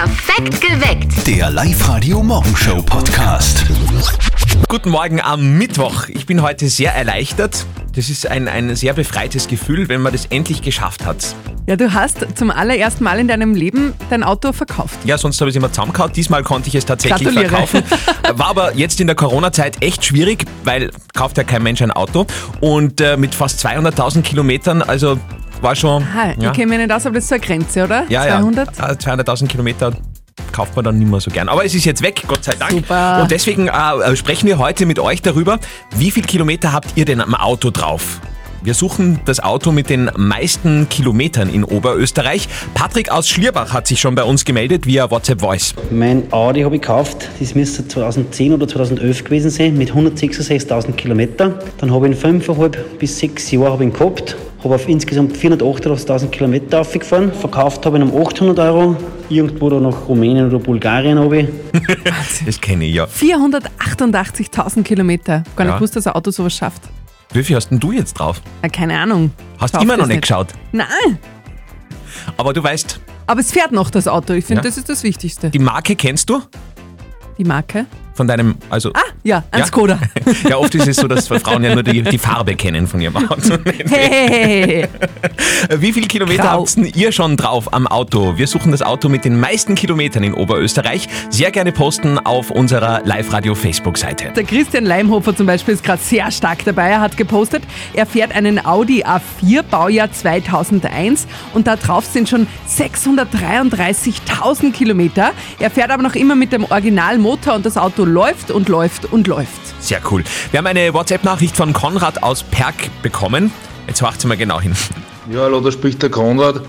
Perfekt geweckt. Der Live-Radio Morgenshow Podcast. Guten Morgen am Mittwoch. Ich bin heute sehr erleichtert. Das ist ein, ein sehr befreites Gefühl, wenn man das endlich geschafft hat. Ja, du hast zum allerersten Mal in deinem Leben dein Auto verkauft. Ja, sonst habe ich es immer zusammengehauen. Diesmal konnte ich es tatsächlich Gratuliere. verkaufen. War aber jetzt in der Corona-Zeit echt schwierig, weil kauft ja kein Mensch ein Auto. Und äh, mit fast 200.000 Kilometern, also war schon... Aha, ja, ich kenne mich nicht aus, aber das ist so eine Grenze, oder? ja, 200? ja, äh, 200.000 Kilometer kauft man dann nicht mehr so gern. Aber es ist jetzt weg, Gott sei Dank. Super. Und deswegen äh, sprechen wir heute mit euch darüber, wie viel Kilometer habt ihr denn am Auto drauf? Wir suchen das Auto mit den meisten Kilometern in Oberösterreich. Patrick aus Schlierbach hat sich schon bei uns gemeldet via WhatsApp Voice. Mein Audi habe ich gekauft, das müsste 2010 oder 2011 gewesen sein, mit 166.000 Kilometer. Dann habe ich in 5,5 bis 6 Jahren habe ich ihn gehabt, habe auf insgesamt 488.000 Kilometer aufgefahren. Verkauft habe ich ihn um 800 Euro, irgendwo da nach Rumänien oder Bulgarien habe ich. Das kenne ich ja. 488.000 Kilometer. Gar nicht Ja. gewusst, dass ein Auto sowas schafft. Wie viel hast denn du jetzt drauf? Ja, keine Ahnung. Hast Kauf immer noch das nicht geschaut. Nein, Aber du weißt, aber es fährt noch, das Auto. Ich finde, Ja. das ist das Wichtigste. die Marke kennst du? Die Marke? Von deinem, also... Ah, ja, ein Ja? Skoda. Ja, oft ist es so, dass Frauen ja nur die, die Farbe kennen von ihrem Auto. Hey. Wie viele Kilometer habt ihr schon drauf am Auto? Wir suchen das Auto mit den meisten Kilometern in Oberösterreich. Sehr gerne posten auf unserer Live-Radio-Facebook-Seite. Der Christian Leimhofer zum Beispiel ist gerade sehr stark dabei. Er hat gepostet, er fährt einen Audi A4 Baujahr 2001 und da drauf sind schon 633.000 Kilometer. Er fährt aber noch immer mit dem Originalmotor und das Auto läuft und läuft und läuft. Sehr cool. Wir haben eine WhatsApp-Nachricht von Konrad aus Perg bekommen. Jetzt horcht mal genau hin. Ja, hallo, da spricht der Konrad.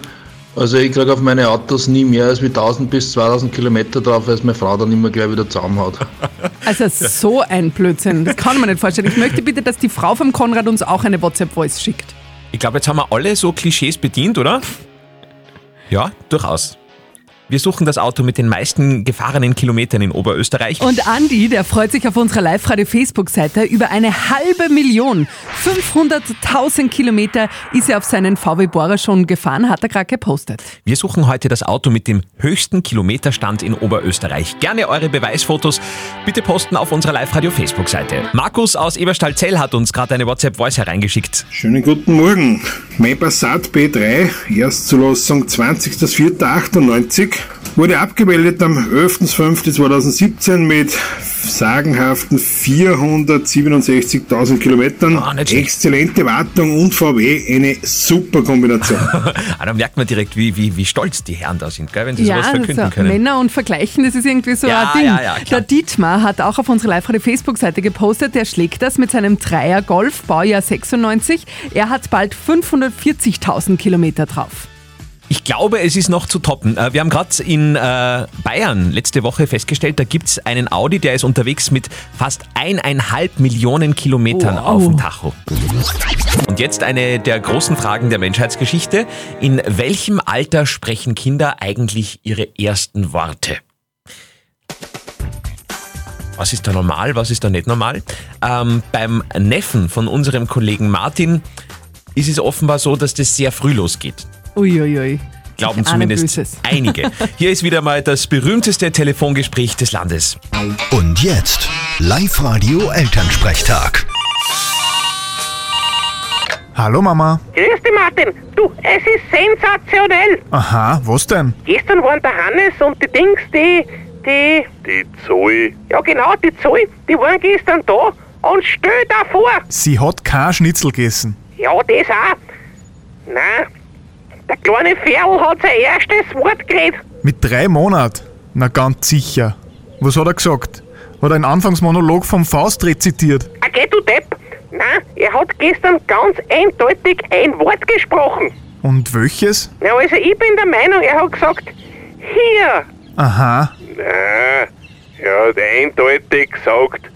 Also ich kriege auf meine Autos nie mehr als mit 1000 bis 2000 Kilometer drauf, weil es meine Frau dann immer gleich wieder zusammenhaut. Also so ein Blödsinn, das kann man nicht vorstellen. Ich möchte bitte, dass die Frau vom Konrad uns auch eine WhatsApp-Voice schickt. Ich glaube, jetzt haben wir alle so Klischees bedient, oder? Ja, durchaus. Wir suchen das Auto mit den meisten gefahrenen Kilometern in Oberösterreich. Und Andi, der freut sich auf unserer Live-Radio-Facebook-Seite über eine halbe Million. 500.000 Kilometer ist er auf seinen VW Bora schon gefahren, hat er gerade gepostet. Wir suchen heute das Auto mit dem höchsten Kilometerstand in Oberösterreich. Gerne eure Beweisfotos bitte posten auf unserer Live-Radio-Facebook-Seite. Markus aus Eberstadt-Zell hat uns gerade eine WhatsApp-Voice hereingeschickt. Schönen guten Morgen. Mein Passat B3, Erstzulassung 20.04.98, wurde abgemeldet am 11.05.2017 mit sagenhaften 467.000 Kilometern. Ah. Exzellente Wartung und VW, eine super Kombination. Ah, da merkt man direkt, wie, wie, wie stolz die Herren da sind, gell, wenn sie sowas verkünden also können. Männer und Vergleichen, das ist irgendwie so Ja, ein Ding. ja, ja, der Dietmar hat auch auf unserer Live-Radio-Facebook-Seite gepostet, der schlägt das mit seinem Dreier Golf, Baujahr 96. Er hat bald 540.000 Kilometer drauf. Ich glaube, es ist noch zu toppen. Äh, Wir haben gerade in äh, Bayern letzte Woche festgestellt, da gibt es einen Audi, der ist unterwegs mit fast eineinhalb Millionen Kilometern Wow. auf dem Tacho. Und jetzt eine der großen Fragen der Menschheitsgeschichte. In welchem Alter sprechen Kinder eigentlich ihre ersten Worte? Was ist da normal, was ist da nicht normal? Ähm, beim Neffen von unserem Kollegen Martin ist es offenbar so, dass das sehr früh losgeht. Uiuiui. Glauben zumindest einige. Hier ist wieder mal das berühmteste Telefongespräch des Landes. Und jetzt Live-Radio Elternsprechtag. Hallo Mama. Grüß dich, Martin. Du, es ist sensationell. Aha, was denn? Gestern waren der Hannes und die Dings, die, die, Die Zoe. ja genau, die Zoe, die waren gestern da und stell dir vor, Sie hat kein Schnitzel gegessen. ja, das auch. Nein, der kleine Ferl hat sein erstes Wort geredet. Mit drei Monaten? Na ganz sicher. Was hat er gesagt? Hat er einen Anfangsmonolog vom Faust rezitiert? Ah, geh du Depp. Nein, er hat gestern ganz eindeutig ein Wort gesprochen. Und welches? Na, also ich bin der Meinung, er hat gesagt, hier. Aha, Nein, er hat eindeutig gesagt,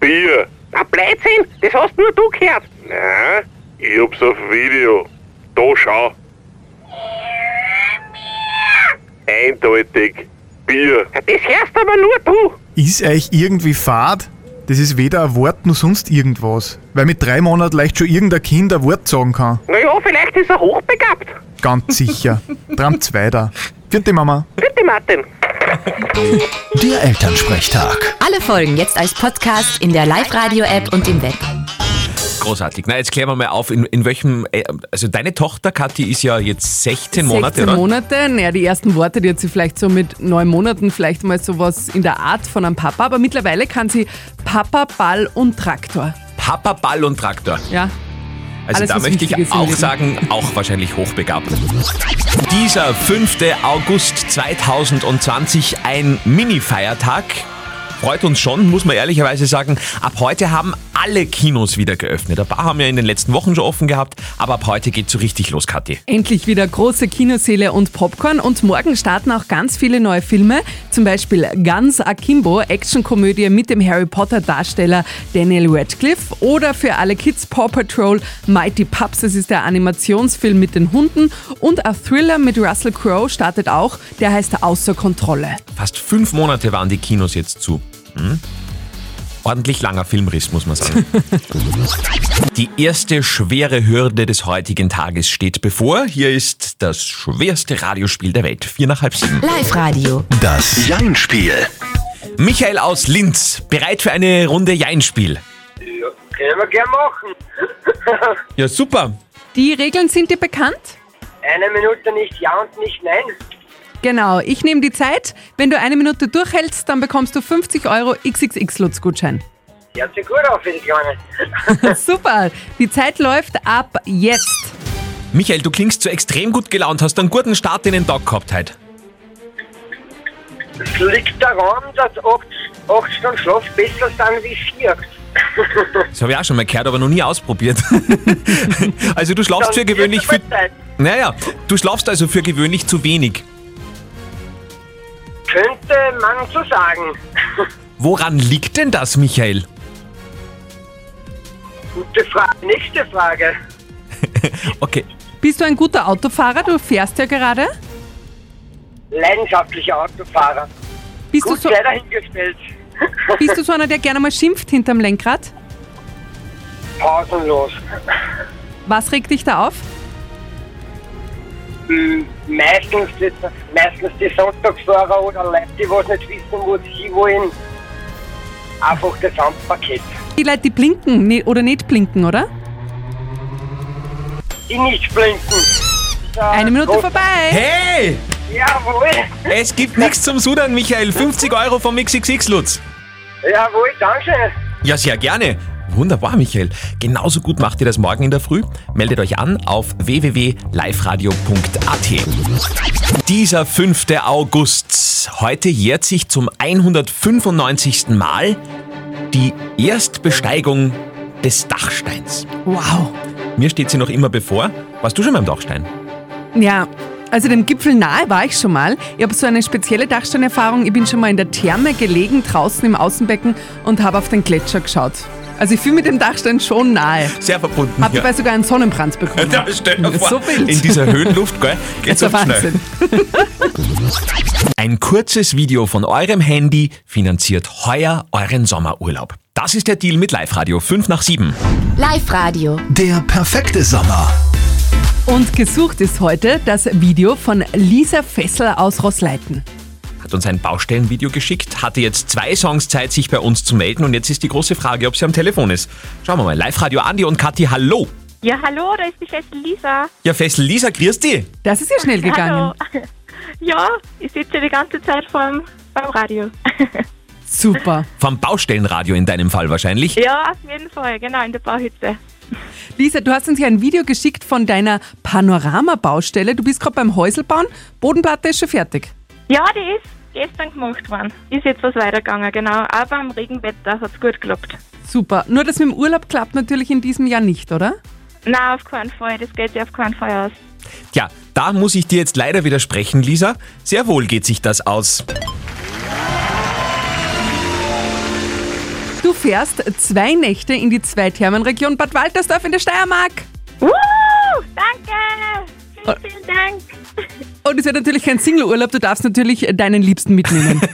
Bier. Ein Blödsinn, das hast nur du gehört. Nein, ich hab's auf Video. Da schau. Eindeutig Bier. Ja, Das hörst aber nur du. ist euch irgendwie fad? Das ist weder ein Wort noch sonst irgendwas. Weil mit drei Monaten leicht schon irgendein Kind ein Wort sagen kann. Naja, vielleicht ist er hochbegabt. Ganz sicher. Tramt's weiter. Vierte Mama. Bitte, Martin. Der Elternsprechtag. Alle Folgen jetzt als Podcast in der Live-Radio-App und im Web. Großartig. Na, jetzt klären wir mal auf, in, in welchem, äh, also deine Tochter Kathi ist ja jetzt 16 Monate, 16 oder? Monate. Naja, die ersten Worte, die hat sie vielleicht so mit neun Monaten vielleicht mal sowas in der Art von einem Papa, aber mittlerweile kann sie Papa, Ball und Traktor. Papa, Ball und Traktor. Ja. Also Alles, da möchte ich auch sagen, auch wahrscheinlich hochbegabt. Dieser 5. August 2020, ein Mini-Feiertag. Freut uns schon, muss man ehrlicherweise sagen. Ab heute haben alle Kinos wieder geöffnet. Ein paar haben ja in den letzten Wochen schon offen gehabt, aber ab heute geht's so richtig los, Kathi. Endlich wieder große Kinosäle und Popcorn und morgen starten auch ganz viele neue Filme, zum Beispiel Guns Akimbo, Actionkomödie mit dem Harry Potter Darsteller Daniel Radcliffe oder für alle Kids Paw Patrol Mighty Pups, das ist der Animationsfilm mit den Hunden und ein Thriller mit Russell Crowe startet auch, der heißt Außer Kontrolle. Fast fünf Monate waren die Kinos jetzt zu. Hm? Ordentlich langer Filmriss, muss man sagen. Die erste schwere Hürde des heutigen Tages steht bevor. Hier ist das schwerste Radiospiel der Welt. Vier nach halb sieben. Live-Radio. Das Jein-Spiel. Michael aus Linz, bereit für eine Runde Jeinspiel. Können wir gern machen. Ja, super. Die Regeln sind dir bekannt? Eine Minute nicht Ja und nicht Nein. Genau, ich nehme die Zeit. Wenn du eine Minute durchhältst, dann bekommst du 50 Euro XXX-Lutz-Gutschein. Hört sich gut auf für die Kleine. Super, die Zeit läuft ab jetzt. Michael, du klingst so extrem gut gelaunt, hast einen guten Start in den Tag gehabt heute. Es liegt daran, dass 8, 8 Stunden Schlaf besser sind wie 4. Das habe ich auch schon mal gehört, aber noch nie ausprobiert. also du schlafst für gewöhnlich für... Naja, du schlafst also für gewöhnlich zu wenig. Könnte man so sagen. Woran liegt denn das, Michael? Gute Frage. Nächste Frage. Okay, Bist du ein guter Autofahrer? Du fährst ja gerade. Leidenschaftlicher Autofahrer. Bist du, Gut so, sei dahingestellt. bist du so einer, der gerne mal schimpft hinterm Lenkrad? Pausenlos. Was regt dich da auf? Meistens die, meistens die Sonntagsfahrer oder Leute, die was nicht wissen, wo sie wollen. Einfach das Gesamtpaket. Die Leute, die blinken ne- oder nicht blinken, oder? Die nicht blinken. Eine Minute groß- vorbei. Hey! Jawohl. Es gibt nichts zum Sudern, Michael. 50 Euro vom XXX Lutz. Jawohl, danke. Ja, sehr gerne. Wunderbar, Michael. Genauso gut macht ihr das morgen in der Früh. Meldet euch an auf www.liveradio.at. Dieser 5. August. Heute jährt sich zum 195. Mal die Erstbesteigung des Dachsteins. Wow. Mir steht sie noch immer bevor. Warst du schon beim Dachstein? Ja, also dem Gipfel nahe war ich schon mal. Ich habe so eine spezielle Dachsteinerfahrung. Ich bin schon mal in der Therme gelegen, draußen im Außenbecken und habe auf den Gletscher geschaut. Also ich fühle mit dem Dachstein schon nahe. Sehr verbunden. Hab dabei sogar einen Sonnenbrand bekommen. Ja, stell dir vor, So wild. in dieser Höhenluft, gell, geht's der schnell. Wahnsinn. Ein kurzes Video von eurem Handy finanziert heuer euren Sommerurlaub. Das ist der Deal mit Live-Radio 5 nach 7. Live-Radio. Der perfekte Sommer. Und gesucht ist heute das Video von Lisa Fessler aus Rossleiten. Hat uns ein Baustellenvideo geschickt, hatte jetzt zwei Songs Zeit, sich bei uns zu melden und jetzt ist die große Frage, ob sie am Telefon ist. Schauen wir mal. Live-Radio Andi und Kathi, hallo. Ja, hallo, da ist die feste Lisa. Ja, Fessel Lisa, grüß dich. Das ist ja schnell gegangen. Hallo. Ja, ich sitze die ganze Zeit vorm, beim Radio. Super. Vom Baustellenradio in deinem Fall wahrscheinlich. Ja, auf jeden Fall, genau, in der Bauhütte. Lisa, du hast uns ja ein Video geschickt von deiner Panorama-Baustelle. Du bist gerade beim Häuselbauen. Bodenplatte ist schon fertig. Ja, die ist gestern gemacht worden. Ist jetzt was weitergegangen, genau. Aber am Regenwetter hat es gut geklappt. Super. Nur das mit dem Urlaub klappt natürlich in diesem Jahr nicht, oder? Nein, auf keinen Fall. Das geht sich auf keinen Fall aus. Tja, da muss ich dir jetzt leider widersprechen, Lisa. Sehr wohl geht sich das aus. Du fährst zwei Nächte in die Zweithermenregion Bad Waltersdorf in der Steiermark. Wuhu, danke! Vielen, Dank. Und es wird natürlich kein Single-Urlaub, du darfst natürlich deinen Liebsten mitnehmen.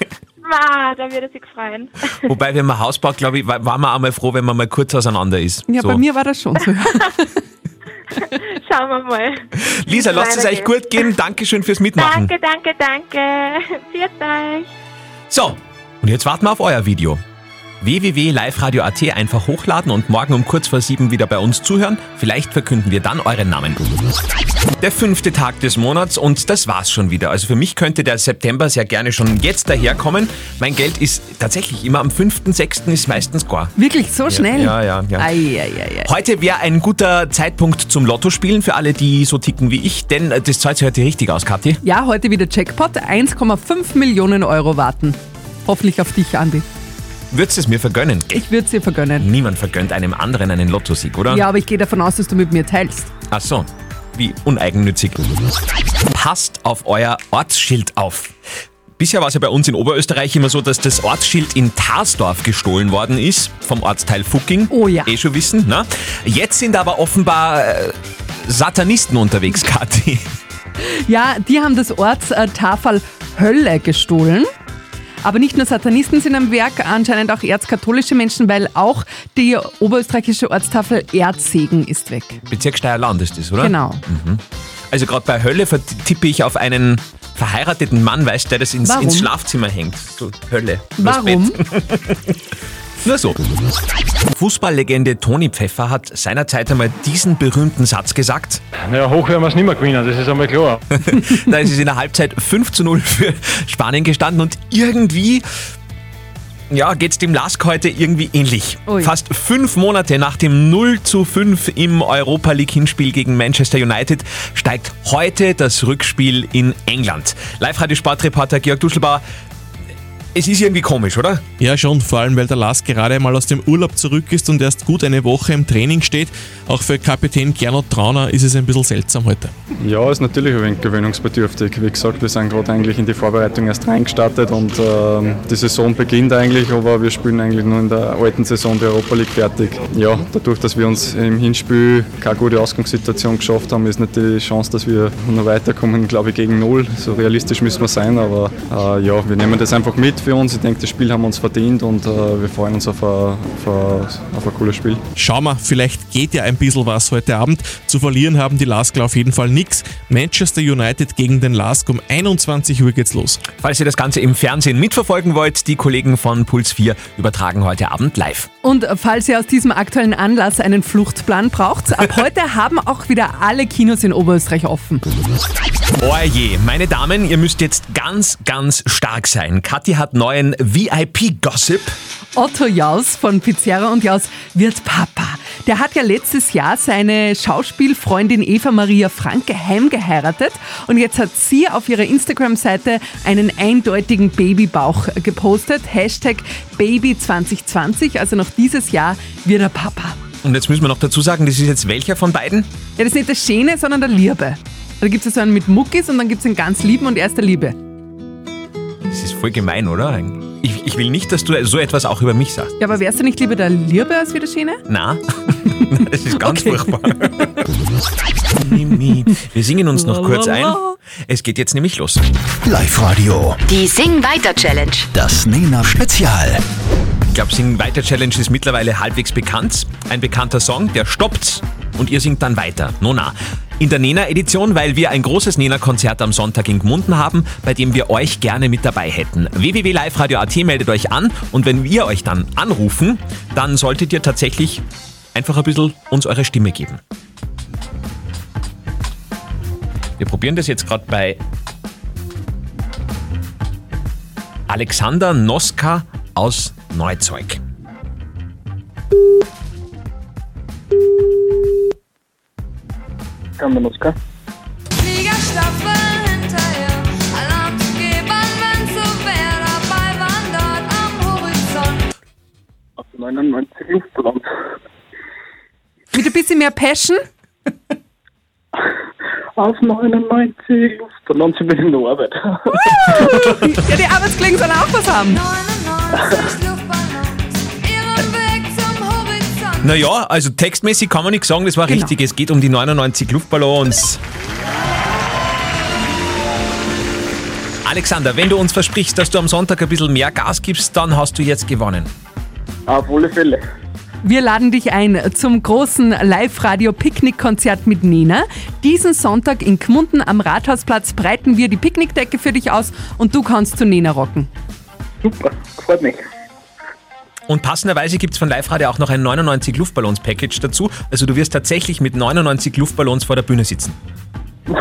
Wow, da würde sich freuen. Wobei, wenn man Haus baut, glaube ich, wa- war man einmal froh, wenn man mal kurz auseinander ist. Ja, so. bei mir war das schon so. Schauen wir mal. Lisa, lasst es euch gut gehen. Dankeschön fürs Mitmachen. Danke, danke, danke. Viert euch. So, und jetzt warten wir auf euer Video. www.liveradio.at einfach hochladen und morgen um kurz vor sieben wieder bei uns zuhören. Vielleicht verkünden wir dann euren Namen. Der fünfte Tag des Monats und das war's schon wieder. Also für mich könnte der September sehr gerne schon jetzt daherkommen. Mein Geld ist tatsächlich immer am 5.6. ist meistens gar. Wirklich so schnell? Ja, ja, ja. Ei, ei, ei. Heute wäre ein guter Zeitpunkt zum Lotto spielen für alle, die so ticken wie ich, denn äh, das zahlt sich heute richtig aus, Kathi. Ja, heute wieder Jackpot. 1,5 Millionen Euro warten. Hoffentlich auf dich, Andi. Würdest du es mir vergönnen? Ich würde es dir vergönnen. Niemand vergönnt einem anderen einen Lottosieg, oder? Ja, aber ich gehe davon aus, dass du mit mir teilst. Ach so, wie uneigennützig. Passt auf euer Ortsschild auf. Bisher war es ja bei uns in Oberösterreich immer so, dass das Ortsschild in Tarsdorf gestohlen worden ist, vom Ortsteil Fucking. Oh ja. Eh schon wissen, ne? Jetzt sind aber offenbar äh, Satanisten unterwegs, Kathi. Ja, die haben das Ortstafel Hölle gestohlen. Aber nicht nur Satanisten sind am Werk, anscheinend auch erzkatholische Menschen, weil auch die oberösterreichische Ortstafel Erzsegen ist weg. Bezirk Steierland ist das, oder? Genau. Also gerade bei Hölle vertippe ich auf einen verheirateten Mann, weißt du, der das ins, ins Schlafzimmer hängt. So, Hölle. Warum? Nur so. Fußballlegende Toni Pfeffer hat seinerzeit einmal diesen berühmten Satz gesagt. Naja, hoch werden wir es nicht mehr gewinnen, das ist einmal klar. da ist es in der Halbzeit 5 zu 0 für Spanien gestanden und irgendwie ja, geht es dem Lask heute irgendwie ähnlich. Ui. Fast fünf Monate nach dem 0 zu 5 im Europa League Hinspiel gegen Manchester United steigt heute das Rückspiel in England. Live-Radio-Sportreporter Georg Duschelbauer, es ist irgendwie komisch, oder? Ja, schon, vor allem weil der Lars gerade mal aus dem Urlaub zurück ist und erst gut eine Woche im Training steht. Auch für Kapitän Gernot Trauner ist es ein bisschen seltsam heute. Ja, ist natürlich ein wenig gewöhnungsbedürftig. Wie gesagt, wir sind gerade eigentlich in die Vorbereitung erst reingestartet und ähm, die Saison beginnt eigentlich, aber wir spielen eigentlich nur in der alten Saison die Europa League fertig. Ja, dadurch, dass wir uns im Hinspiel keine gute Ausgangssituation geschafft haben, ist nicht die Chance, dass wir noch weiterkommen, glaube ich, gegen Null. So realistisch müssen wir sein, aber äh, ja, wir nehmen das einfach mit für uns. Ich denke, das Spiel haben wir uns verdient und äh, wir freuen uns auf ein, auf, ein, auf ein cooles Spiel. Schauen wir, vielleicht geht ja ein bisschen was heute Abend. Zu verlieren haben die Laskler auf jeden Fall nichts. Manchester United gegen den Lask um 21 Uhr geht's los. Falls ihr das Ganze im Fernsehen mitverfolgen wollt, die Kollegen von Puls 4 übertragen heute Abend live. Und falls ihr aus diesem aktuellen Anlass einen Fluchtplan braucht, ab heute haben auch wieder alle Kinos in Oberösterreich offen. Oje, meine Damen, ihr müsst jetzt ganz, ganz stark sein. Kathi hat neuen VIP-Gossip. Otto Jaus von Pizzeria und Jaus wird Papa. Der hat ja letztes Jahr seine Schauspielfreundin Eva Maria Franke heimgeheiratet und jetzt hat sie auf ihrer Instagram-Seite einen eindeutigen Babybauch gepostet. Hashtag Baby2020, also noch dieses Jahr wird er Papa. Und jetzt müssen wir noch dazu sagen, das ist jetzt welcher von beiden? Ja, das ist nicht der Schöne, sondern der Liebe. Da gibt es so einen mit Muckis und dann gibt es einen ganz lieben und er ist der Liebe. Das ist voll gemein, oder? Ich, ich will nicht, dass du so etwas auch über mich sagst. Ja, aber wärst du nicht lieber der Liebe als wie der Schöne? Na, das ist ganz furchtbar. Wir singen uns noch kurz ein. Es geht jetzt nämlich los. Live-Radio. Die Sing Weiter Challenge. Das Nena Spezial. Ich glaube, Sing Weiter Challenge ist mittlerweile halbwegs bekannt. Ein bekannter Song, der stoppt und ihr singt dann weiter. Nona. In der Nena-Edition, weil wir ein großes Nena-Konzert am Sonntag in Gmunden haben, bei dem wir euch gerne mit dabei hätten. www.liveradio.at meldet euch an und wenn wir euch dann anrufen, dann solltet ihr tatsächlich einfach ein bisschen uns eure Stimme geben. Wir probieren das jetzt gerade bei Alexander Noska aus Neuzeug. Kann man Oskar? Fliegerstaffel hinterher, Alarm zu geben, wenn so wär, dabei waren dort am Horizont. Auf 99 Luftballons. Mit ein bisschen mehr Passion? Auf 99 Luftballons, ich bin in der Arbeit. ja, die Arbeitskollegen sollen auch was haben. Naja, also textmäßig kann man nichts sagen, das war Genau. richtig. Es geht um die 99 Luftballons. Alexander, wenn du uns versprichst, dass du am Sonntag ein bisschen mehr Gas gibst, dann hast du jetzt gewonnen. Auf alle Fälle. Wir laden dich ein zum großen Live-Radio-Picknick-Konzert mit Nena. Diesen Sonntag in Gmunden am Rathausplatz breiten wir die Picknickdecke für dich aus und du kannst zu Nena rocken. Super, freut mich. Und passenderweise gibt es von Live Radio auch noch ein 99 Luftballons-Package dazu. Also du wirst tatsächlich mit 99 Luftballons vor der Bühne sitzen.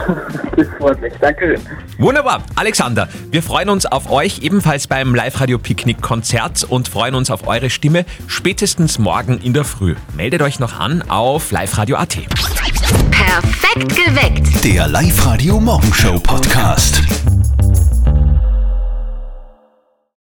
Das freut mich, danke. Wunderbar. Alexander, wir freuen uns auf euch ebenfalls beim Live-Radio-Picknick-Konzert und freuen uns auf eure Stimme spätestens morgen in der Früh. Meldet euch noch an auf liveradio.at. Perfekt geweckt. Der Live-Radio Morgenshow Podcast.